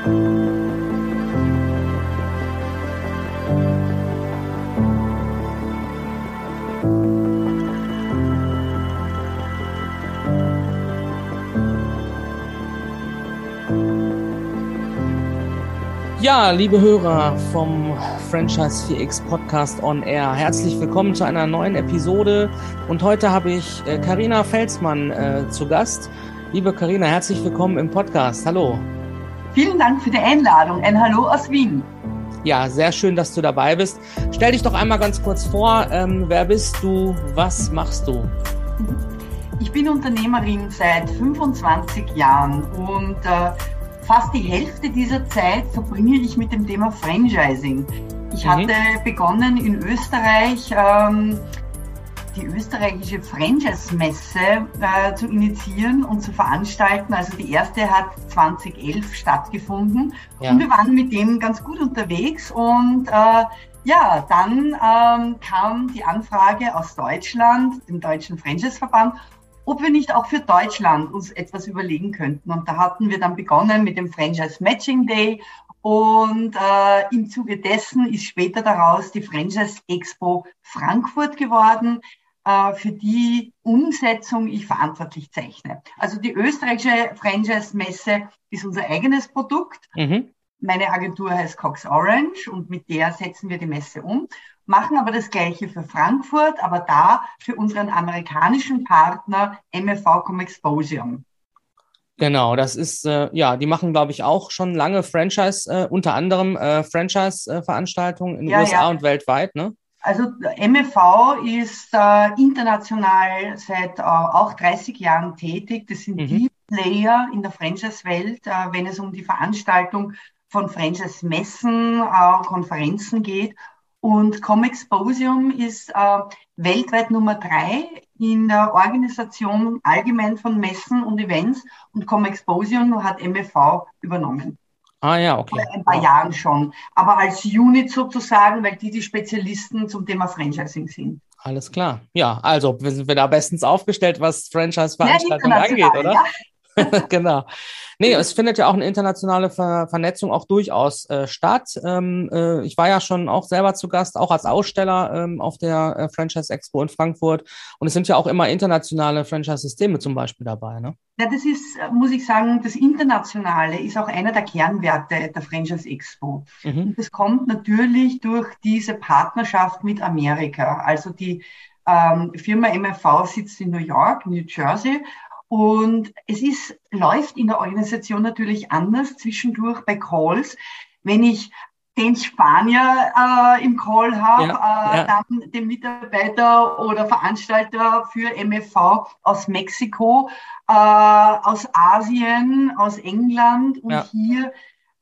Ja, liebe Hörer vom Franchise 4X Podcast on Air, herzlich willkommen zu einer neuen Episode. Und heute habe ich Karina äh, Felsmann äh, zu Gast. Liebe Karina, herzlich willkommen im Podcast. Hallo. Vielen Dank für die Einladung. Ein Hallo aus Wien. Ja, sehr schön, dass du dabei bist. Stell dich doch einmal ganz kurz vor. Ähm, wer bist du? Was machst du? Ich bin Unternehmerin seit 25 Jahren und äh, fast die Hälfte dieser Zeit verbringe ich mit dem Thema Franchising. Ich mhm. hatte begonnen in Österreich ähm, die österreichische Franchise-Messe äh, zu initiieren und zu veranstalten. Also die erste hat 2011 stattgefunden ja. und wir waren mit dem ganz gut unterwegs und äh, ja, dann ähm, kam die Anfrage aus Deutschland, dem Deutschen Franchise-Verband, ob wir nicht auch für Deutschland uns etwas überlegen könnten. Und da hatten wir dann begonnen mit dem Franchise Matching Day. Und äh, im Zuge dessen ist später daraus die Franchise Expo Frankfurt geworden, für die Umsetzung ich verantwortlich zeichne. Also die österreichische Franchise Messe ist unser eigenes Produkt. Mhm. Meine Agentur heißt Cox Orange und mit der setzen wir die Messe um machen aber das Gleiche für Frankfurt, aber da für unseren amerikanischen Partner MFV Com Exposium. Genau, das ist, äh, ja, die machen, glaube ich, auch schon lange Franchise, äh, unter anderem äh, Franchise-Veranstaltungen in den ja, USA ja. und weltweit, ne? Also MFV ist äh, international seit äh, auch 30 Jahren tätig. Das sind mhm. die Player in der Franchise-Welt, äh, wenn es um die Veranstaltung von Franchise-Messen, Konferenzen geht. Und Comexposium ist äh, weltweit Nummer drei in der Organisation allgemein von Messen und Events und Comexposium hat MFV übernommen. Ah ja, okay. Vor ein paar Jahren schon. Aber als Unit sozusagen, weil die die Spezialisten zum Thema Franchising sind. Alles klar. Ja, also sind wir da bestens aufgestellt, was Franchise-Veranstaltungen ja, angeht, oder? Ja. genau. Nee, es findet ja auch eine internationale Ver Vernetzung auch durchaus äh, statt. Ähm, äh, ich war ja schon auch selber zu Gast, auch als Aussteller ähm, auf der äh, Franchise Expo in Frankfurt. Und es sind ja auch immer internationale Franchise-Systeme zum Beispiel dabei. Ne? Ja, das ist, muss ich sagen, das Internationale ist auch einer der Kernwerte der Franchise Expo. Mhm. Und das kommt natürlich durch diese Partnerschaft mit Amerika. Also die ähm, Firma MFV sitzt in New York, New Jersey und es ist, läuft in der Organisation natürlich anders zwischendurch bei Calls. Wenn ich den Spanier äh, im Call habe, ja, äh, ja. dann den Mitarbeiter oder Veranstalter für MFV aus Mexiko, äh, aus Asien, aus England und ja. hier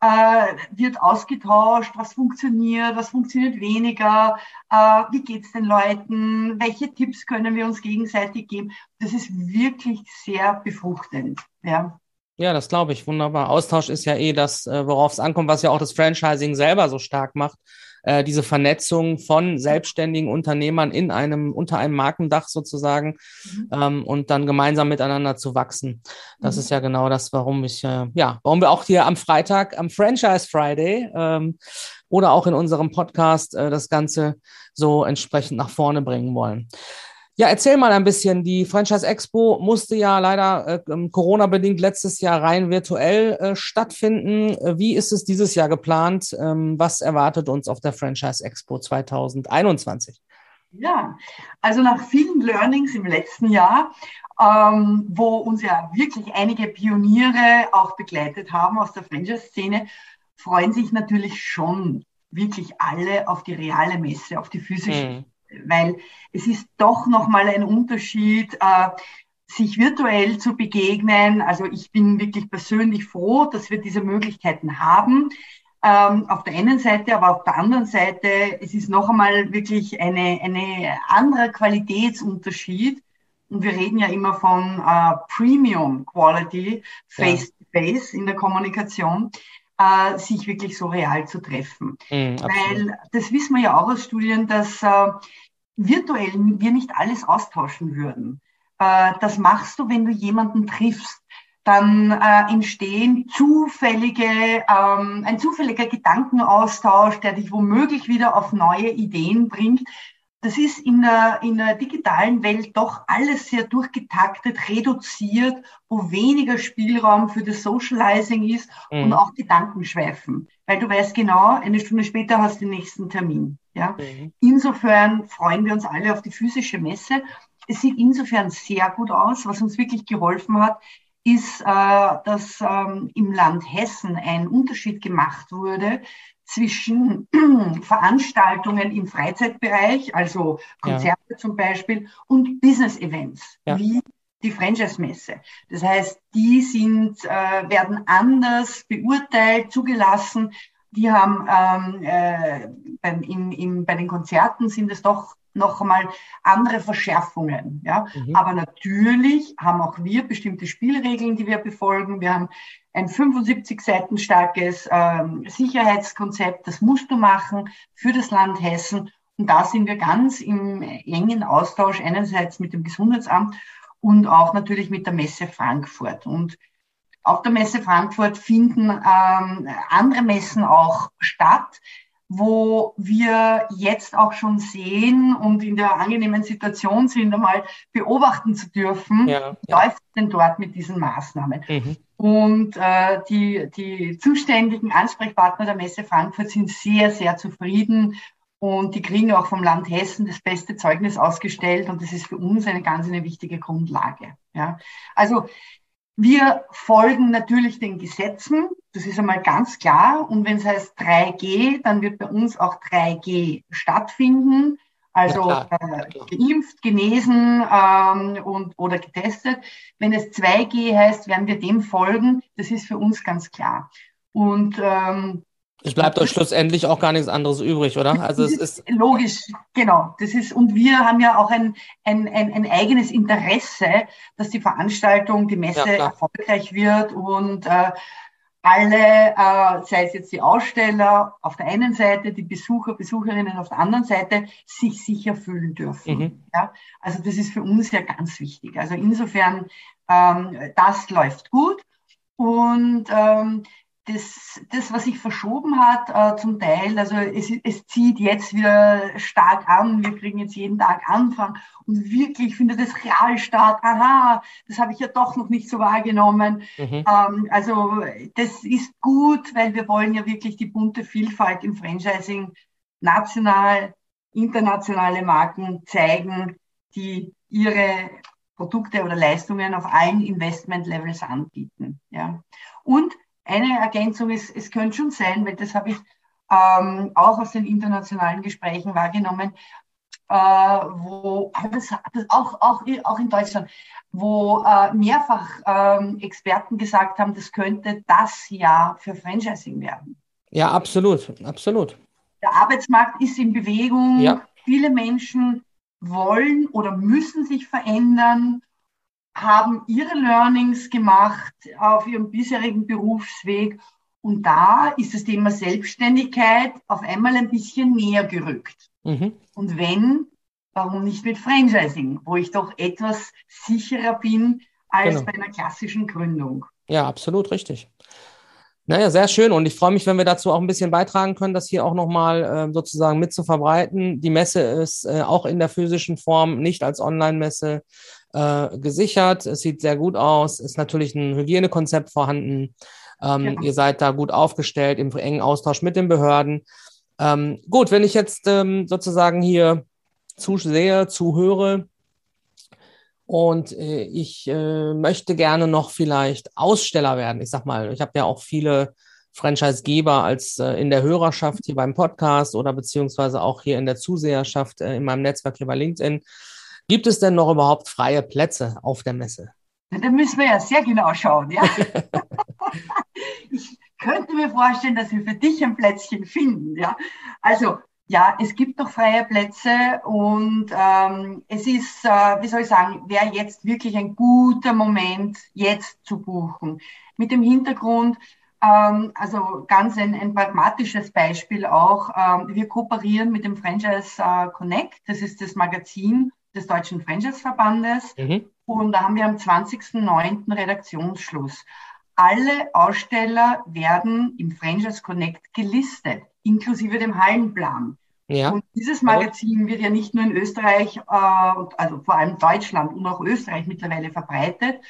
äh, wird ausgetauscht, was funktioniert, was funktioniert weniger, äh, wie geht's den Leuten, welche Tipps können wir uns gegenseitig geben. Das ist wirklich sehr befruchtend. Ja. Ja, das glaube ich. Wunderbar. Austausch ist ja eh das, äh, worauf es ankommt, was ja auch das Franchising selber so stark macht. Äh, diese Vernetzung von selbstständigen Unternehmern in einem, unter einem Markendach sozusagen mhm. ähm, und dann gemeinsam miteinander zu wachsen. Das mhm. ist ja genau das, warum ich, äh, ja, warum wir auch hier am Freitag, am Franchise Friday ähm, oder auch in unserem Podcast äh, das Ganze so entsprechend nach vorne bringen wollen. Ja, erzähl mal ein bisschen. Die Franchise Expo musste ja leider äh, ähm, Corona-bedingt letztes Jahr rein virtuell äh, stattfinden. Äh, wie ist es dieses Jahr geplant? Ähm, was erwartet uns auf der Franchise Expo 2021? Ja, also nach vielen Learnings im letzten Jahr, ähm, wo uns ja wirklich einige Pioniere auch begleitet haben aus der Franchise-Szene, freuen sich natürlich schon wirklich alle auf die reale Messe, auf die physische. Mhm weil es ist doch nochmal ein Unterschied, äh, sich virtuell zu begegnen. Also ich bin wirklich persönlich froh, dass wir diese Möglichkeiten haben. Ähm, auf der einen Seite, aber auf der anderen Seite, es ist noch einmal wirklich eine, eine andere Qualitätsunterschied. Und wir reden ja immer von äh, Premium Quality, Face to Face in der Kommunikation, äh, sich wirklich so real zu treffen. Mm, Weil das wissen wir ja auch aus Studien, dass äh, virtuell wir nicht alles austauschen würden. Äh, das machst du, wenn du jemanden triffst. dann äh, entstehen zufällige, ähm, ein zufälliger Gedankenaustausch, der dich womöglich wieder auf neue Ideen bringt. Das ist in der, in der digitalen Welt doch alles sehr durchgetaktet, reduziert, wo weniger Spielraum für das Socializing ist mhm. und auch Gedankenschweifen. Weil du weißt genau, eine Stunde später hast du den nächsten Termin. Ja? Mhm. Insofern freuen wir uns alle auf die physische Messe. Es sieht insofern sehr gut aus. Was uns wirklich geholfen hat, ist, äh, dass ähm, im Land Hessen ein Unterschied gemacht wurde zwischen Veranstaltungen im Freizeitbereich, also Konzerte ja. zum Beispiel, und Business-Events, ja. wie die Franchise-Messe. Das heißt, die sind, äh, werden anders beurteilt, zugelassen. Die haben ähm, äh, beim, in, in, bei den Konzerten sind es doch noch einmal andere Verschärfungen. Ja? Mhm. Aber natürlich haben auch wir bestimmte Spielregeln, die wir befolgen. Wir haben ein 75 Seiten starkes ähm, Sicherheitskonzept, das musst du machen für das Land Hessen. Und da sind wir ganz im engen Austausch einerseits mit dem Gesundheitsamt und auch natürlich mit der Messe Frankfurt. Und auf der Messe Frankfurt finden ähm, andere Messen auch statt wo wir jetzt auch schon sehen und in der angenehmen Situation sind, einmal beobachten zu dürfen, ja, ja. läuft denn dort mit diesen Maßnahmen. Mhm. Und äh, die, die zuständigen Ansprechpartner der Messe Frankfurt sind sehr, sehr zufrieden und die kriegen auch vom Land Hessen das beste Zeugnis ausgestellt und das ist für uns eine ganz eine wichtige Grundlage. Ja. Also wir folgen natürlich den Gesetzen, das ist einmal ganz klar. Und wenn es heißt 3G, dann wird bei uns auch 3G stattfinden. Also ja, äh, geimpft, genesen ähm, und, oder getestet. Wenn es 2G heißt, werden wir dem folgen. Das ist für uns ganz klar. Und ähm, es bleibt euch schlussendlich auch gar nichts anderes übrig, oder? Also es ist, logisch, genau. Das ist und wir haben ja auch ein, ein, ein, ein eigenes Interesse, dass die Veranstaltung, die Messe ja, erfolgreich wird und äh, alle, äh, sei es jetzt die Aussteller auf der einen Seite, die Besucher, Besucherinnen auf der anderen Seite, sich sicher fühlen dürfen. Mhm. Ja? Also das ist für uns ja ganz wichtig. Also insofern, ähm, das läuft gut. Und ähm, das, das, was sich verschoben hat, äh, zum Teil, also es, es zieht jetzt wieder stark an. Wir kriegen jetzt jeden Tag Anfang und wirklich findet es real statt. Aha, das habe ich ja doch noch nicht so wahrgenommen. Mhm. Ähm, also das ist gut, weil wir wollen ja wirklich die bunte Vielfalt im Franchising national, internationale Marken zeigen, die ihre Produkte oder Leistungen auf allen Investment-Levels anbieten. Ja. Und eine Ergänzung ist, es könnte schon sein, weil das habe ich ähm, auch aus den internationalen Gesprächen wahrgenommen, äh, wo das, das auch, auch, auch in Deutschland, wo äh, mehrfach ähm, Experten gesagt haben, das könnte das Jahr für Franchising werden. Ja, absolut, absolut. Der Arbeitsmarkt ist in Bewegung. Ja. Viele Menschen wollen oder müssen sich verändern haben ihre Learnings gemacht auf ihrem bisherigen Berufsweg. Und da ist das Thema Selbstständigkeit auf einmal ein bisschen näher gerückt. Mhm. Und wenn, warum nicht mit Franchising, wo ich doch etwas sicherer bin als genau. bei einer klassischen Gründung. Ja, absolut richtig. Naja, sehr schön. Und ich freue mich, wenn wir dazu auch ein bisschen beitragen können, das hier auch nochmal äh, sozusagen mit zu verbreiten. Die Messe ist äh, auch in der physischen Form, nicht als Online-Messe äh, gesichert. Es sieht sehr gut aus. Ist natürlich ein Hygienekonzept vorhanden. Ähm, genau. Ihr seid da gut aufgestellt im engen Austausch mit den Behörden. Ähm, gut, wenn ich jetzt ähm, sozusagen hier zusehe, zuhöre und äh, ich äh, möchte gerne noch vielleicht Aussteller werden. Ich sag mal, ich habe ja auch viele Franchisegeber als äh, in der Hörerschaft hier beim Podcast oder beziehungsweise auch hier in der Zuseherschaft äh, in meinem Netzwerk hier bei LinkedIn. Gibt es denn noch überhaupt freie Plätze auf der Messe? Da müssen wir ja sehr genau schauen, ja. ich könnte mir vorstellen, dass wir für dich ein Plätzchen finden, ja. Also, ja, es gibt noch freie Plätze und ähm, es ist, äh, wie soll ich sagen, wäre jetzt wirklich ein guter Moment, jetzt zu buchen. Mit dem Hintergrund, ähm, also ganz ein, ein pragmatisches Beispiel auch, ähm, wir kooperieren mit dem Franchise äh, Connect, das ist das Magazin des Deutschen Franchise-Verbandes. Mhm. Und da haben wir am 20.09. Redaktionsschluss. Alle Aussteller werden im Franchise Connect gelistet, inklusive dem Hallenplan. Ja. Und dieses Magazin wird ja nicht nur in Österreich, äh, also vor allem Deutschland und auch Österreich mittlerweile verbreitet,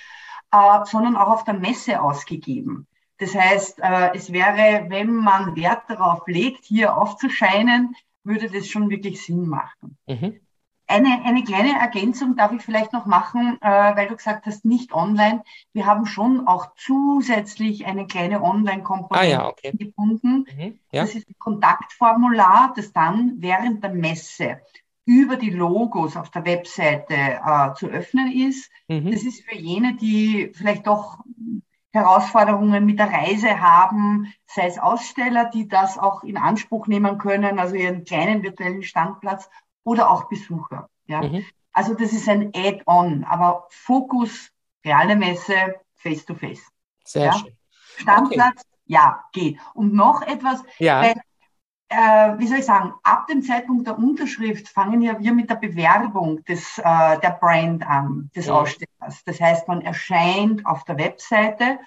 äh, sondern auch auf der Messe ausgegeben. Das heißt, äh, es wäre, wenn man Wert darauf legt, hier aufzuscheinen, würde das schon wirklich Sinn machen. Mhm. Eine, eine kleine Ergänzung darf ich vielleicht noch machen, äh, weil du gesagt hast, nicht online. Wir haben schon auch zusätzlich eine kleine Online-Komponente ah, ja, okay. gebunden. Mhm, ja. Das ist ein Kontaktformular, das dann während der Messe über die Logos auf der Webseite äh, zu öffnen ist. Mhm. Das ist für jene, die vielleicht doch Herausforderungen mit der Reise haben, sei es Aussteller, die das auch in Anspruch nehmen können, also ihren kleinen virtuellen Standplatz oder auch Besucher. Ja. Mhm. Also das ist ein Add-on, aber Fokus, reale Messe, face-to-face. Sehr ja. schön. Standplatz, okay. ja, geht. Und noch etwas, ja. weil, äh, wie soll ich sagen, ab dem Zeitpunkt der Unterschrift fangen ja wir mit der Bewerbung des, äh, der Brand an, des ja. Ausstellers. Das heißt, man erscheint auf der Webseite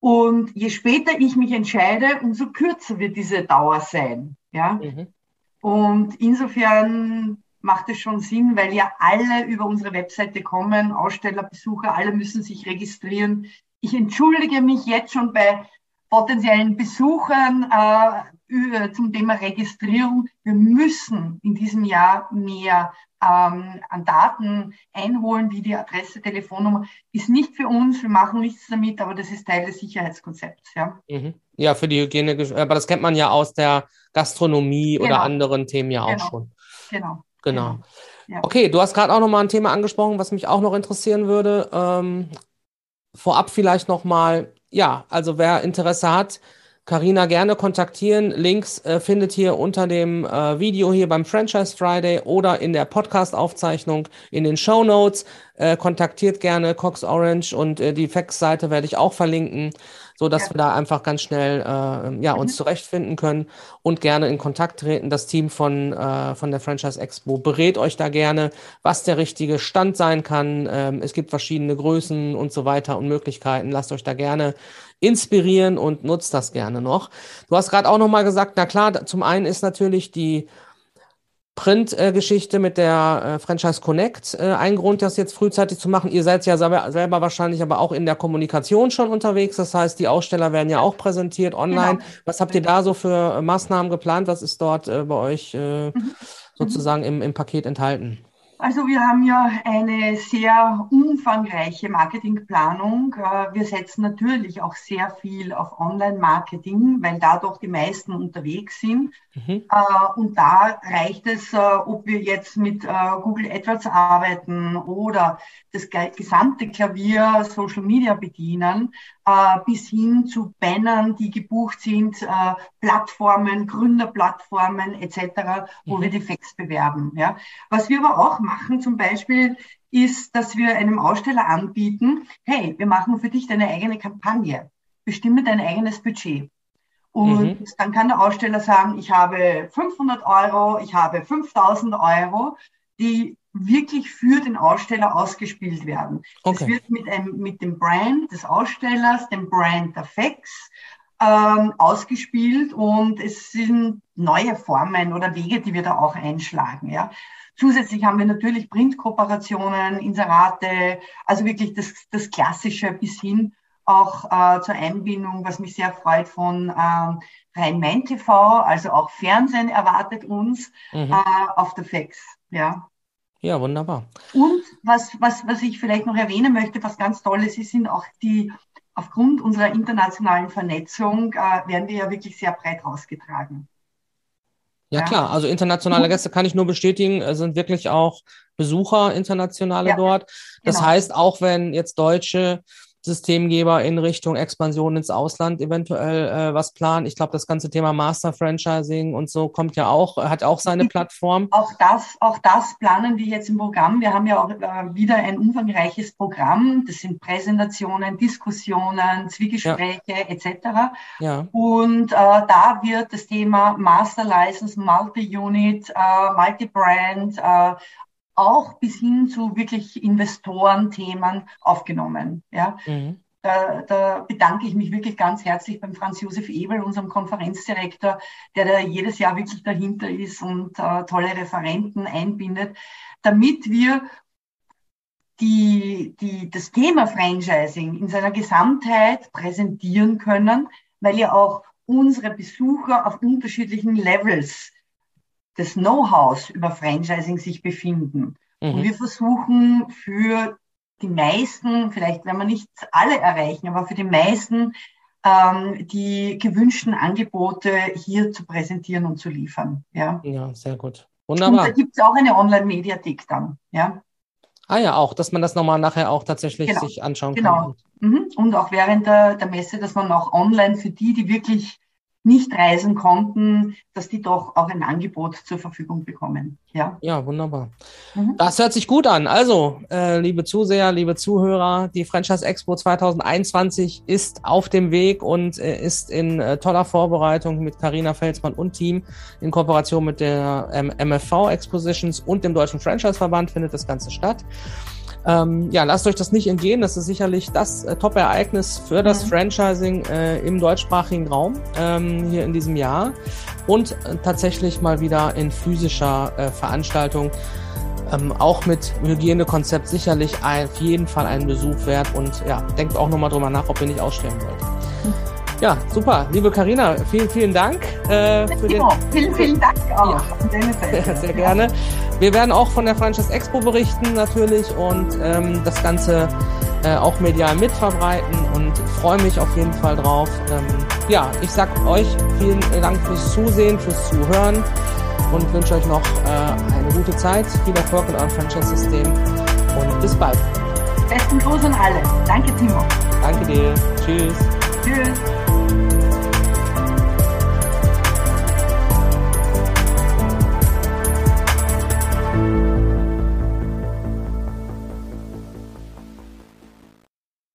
und je später ich mich entscheide, umso kürzer wird diese Dauer sein. Ja? Mhm. Und insofern macht es schon Sinn, weil ja alle über unsere Webseite kommen, Aussteller, Besucher, alle müssen sich registrieren. Ich entschuldige mich jetzt schon bei potenziellen Besuchern äh, zum Thema Registrierung. Wir müssen in diesem Jahr mehr ähm, an Daten einholen, wie die Adresse, Telefonnummer. Ist nicht für uns, wir machen nichts damit, aber das ist Teil des Sicherheitskonzepts. Ja, mhm. ja für die Hygiene, aber das kennt man ja aus der Gastronomie genau. oder anderen Themen ja genau. auch schon. Genau. Genau. genau. Ja. Okay, du hast gerade auch noch mal ein Thema angesprochen, was mich auch noch interessieren würde. Ähm, vorab vielleicht noch mal, ja, also wer Interesse hat, Karina gerne kontaktieren. Links äh, findet ihr unter dem äh, Video hier beim Franchise Friday oder in der Podcast-Aufzeichnung in den Show Notes. Äh, kontaktiert gerne Cox Orange und äh, die Facts-Seite werde ich auch verlinken so dass ja. wir da einfach ganz schnell äh, ja, uns mhm. zurechtfinden können und gerne in Kontakt treten. Das Team von, äh, von der Franchise Expo berät euch da gerne, was der richtige Stand sein kann. Ähm, es gibt verschiedene Größen und so weiter und Möglichkeiten. Lasst euch da gerne inspirieren und nutzt das gerne noch. Du hast gerade auch noch mal gesagt, na klar, zum einen ist natürlich die Print-Geschichte mit der äh, Franchise Connect äh, ein Grund, das jetzt frühzeitig zu machen. Ihr seid ja selber, wahrscheinlich aber auch in der Kommunikation schon unterwegs. Das heißt, die Aussteller werden ja auch präsentiert online. Genau. Was habt ihr da so für äh, Maßnahmen geplant? Was ist dort bei euch mhm. sozusagen im, im Paket enthalten? Also wir haben ja eine sehr umfangreiche Marketingplanung. Äh, wir setzen natürlich auch sehr viel auf Online-Marketing, weil da doch die meisten unterwegs sind. Mhm. Äh, und da reicht es, äh, ob wir jetzt mit Google AdWords arbeiten oder das gesamte Klavier Social Media bedienen, bis hin zu Bannern, die gebucht sind, Plattformen, Gründerplattformen etc., wo mhm. wir die Facts bewerben. Ja. Was wir aber auch machen zum Beispiel, ist, dass wir einem Aussteller anbieten, hey, wir machen für dich deine eigene Kampagne, bestimme dein eigenes Budget. Und mhm. dann kann der Aussteller sagen, ich habe 500 Euro, ich habe 5000 Euro, die wirklich für den Aussteller ausgespielt werden. Okay. Das wird mit, einem, mit dem Brand des Ausstellers, dem Brand der Fax, ähm, ausgespielt und es sind neue Formen oder Wege, die wir da auch einschlagen. Ja. Zusätzlich haben wir natürlich Printkooperationen, Inserate, also wirklich das, das Klassische bis hin auch äh, zur Einbindung, was mich sehr freut, von ähm, Rhein-Main TV, also auch Fernsehen erwartet uns mhm. äh, auf der FEX. Ja. Ja, wunderbar. Und was, was, was ich vielleicht noch erwähnen möchte, was ganz toll ist, sind auch die, aufgrund unserer internationalen Vernetzung, äh, werden wir ja wirklich sehr breit rausgetragen. Ja, ja, klar, also internationale Gäste kann ich nur bestätigen, es sind wirklich auch Besucher internationale ja, dort. Das genau. heißt, auch wenn jetzt Deutsche Systemgeber in Richtung Expansion ins Ausland eventuell äh, was planen. Ich glaube, das ganze Thema Master Franchising und so kommt ja auch, hat auch seine Plattform. Auch das, auch das planen wir jetzt im Programm. Wir haben ja auch äh, wieder ein umfangreiches Programm. Das sind Präsentationen, Diskussionen, Zwiegespräche ja. etc. Ja. Und äh, da wird das Thema Master License, Multi-Unit, äh, Multi-Brand, äh, auch bis hin zu wirklich Investorenthemen aufgenommen. Ja. Mhm. Da, da bedanke ich mich wirklich ganz herzlich beim Franz Josef Ebel, unserem Konferenzdirektor, der da jedes Jahr wirklich dahinter ist und äh, tolle Referenten einbindet, damit wir die, die, das Thema Franchising in seiner Gesamtheit präsentieren können, weil ja auch unsere Besucher auf unterschiedlichen Levels des Know-hows über Franchising sich befinden. Mhm. Und wir versuchen für die meisten, vielleicht werden wir nicht alle erreichen, aber für die meisten ähm, die gewünschten Angebote hier zu präsentieren und zu liefern. Ja, ja sehr gut. Wunderbar. Und da gibt es auch eine Online-Mediathek dann. Ja. Ah ja, auch, dass man das nochmal nachher auch tatsächlich genau. sich anschauen genau. kann. Genau. Mhm. Und auch während der, der Messe, dass man auch online für die, die wirklich nicht reisen konnten, dass die doch auch ein Angebot zur Verfügung bekommen. Ja, ja wunderbar. Mhm. Das hört sich gut an. Also, äh, liebe Zuseher, liebe Zuhörer, die Franchise Expo 2021 ist auf dem Weg und äh, ist in äh, toller Vorbereitung mit Carina Felsmann und Team in Kooperation mit der ähm, MFV Expositions und dem Deutschen Franchise Verband findet das Ganze statt. Ähm, ja, lasst euch das nicht entgehen. Das ist sicherlich das äh, Top-Ereignis für das mhm. Franchising äh, im deutschsprachigen Raum ähm, hier in diesem Jahr und äh, tatsächlich mal wieder in physischer äh, Veranstaltung. Ähm, auch mit Hygienekonzept sicherlich auf jeden Fall einen Besuch wert und ja, denkt auch nochmal drüber nach, ob ihr nicht ausstellen wollt. Mhm. Ja, super. Liebe Karina, vielen, vielen Dank. Äh, für den, vielen, vielen Dank auch. Ja. Sehr gerne. Wir werden auch von der Franchise Expo berichten natürlich und ähm, das Ganze äh, auch medial mitverbreiten und freue mich auf jeden Fall drauf. Ähm, ja, ich sag euch vielen Dank fürs Zusehen, fürs Zuhören und wünsche euch noch äh, eine gute Zeit, viel Erfolg mit eurem Franchise-System und bis bald. Besten Gruß an alle. Danke, Timo. Danke dir. Tschüss. Tschüss.